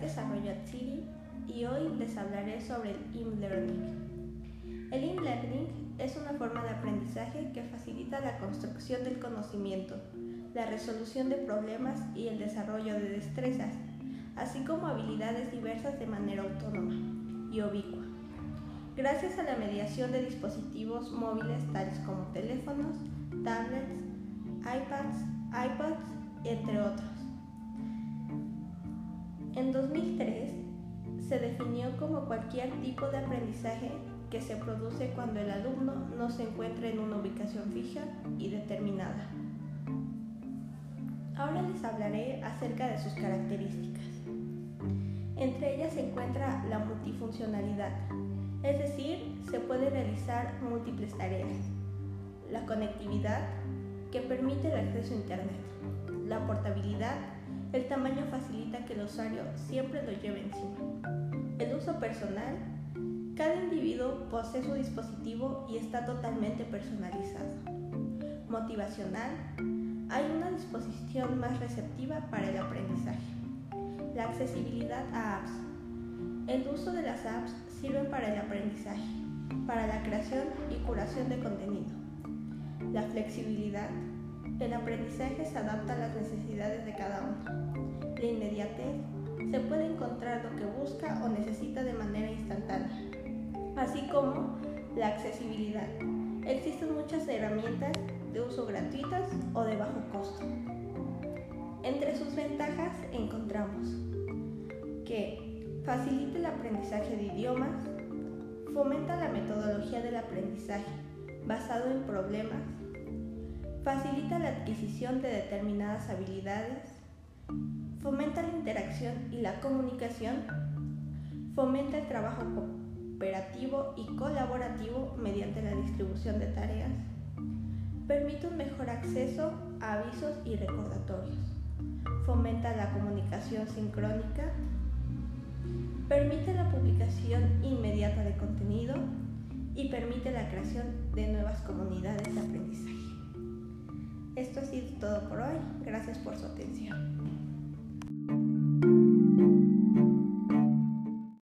Desarrollo City y hoy les hablaré sobre el e-learning. El e-learning es una forma de aprendizaje que facilita la construcción del conocimiento, la resolución de problemas y el desarrollo de destrezas, así como habilidades diversas de manera autónoma y ubicua. Gracias a la mediación de dispositivos móviles tales como teléfonos, tablets, iPads, iPods, entre otros. En 2003 se definió como cualquier tipo de aprendizaje que se produce cuando el alumno no se encuentra en una ubicación fija y determinada. Ahora les hablaré acerca de sus características. Entre ellas se encuentra la multifuncionalidad, es decir, se puede realizar múltiples tareas. La conectividad, que permite el acceso a Internet. La portabilidad, el tamaño facilita que el usuario siempre lo lleve encima. El uso personal, cada individuo posee su dispositivo y está totalmente personalizado. Motivacional, hay una disposición más receptiva para el aprendizaje. La accesibilidad a apps. El uso de las apps sirven para el aprendizaje, para la creación y curación de contenido. La flexibilidad. El aprendizaje se adapta a las necesidades de cada uno. La inmediatez. Se puede encontrar lo que busca o necesita de manera instantánea. Así como la accesibilidad. Existen muchas herramientas de uso gratuitas o de bajo costo. Entre sus ventajas encontramos que facilita el aprendizaje de idiomas, fomenta la metodología del aprendizaje basado en problemas, facilita la adquisición de determinadas habilidades, fomenta la interacción y la comunicación, fomenta el trabajo cooperativo y colaborativo mediante la distribución de tareas, permite un mejor acceso a avisos y recordatorios, fomenta la comunicación sincrónica, permite la publicación inmediata de contenido, y permite la creación de nuevas comunidades todo por hoy. Gracias por su atención.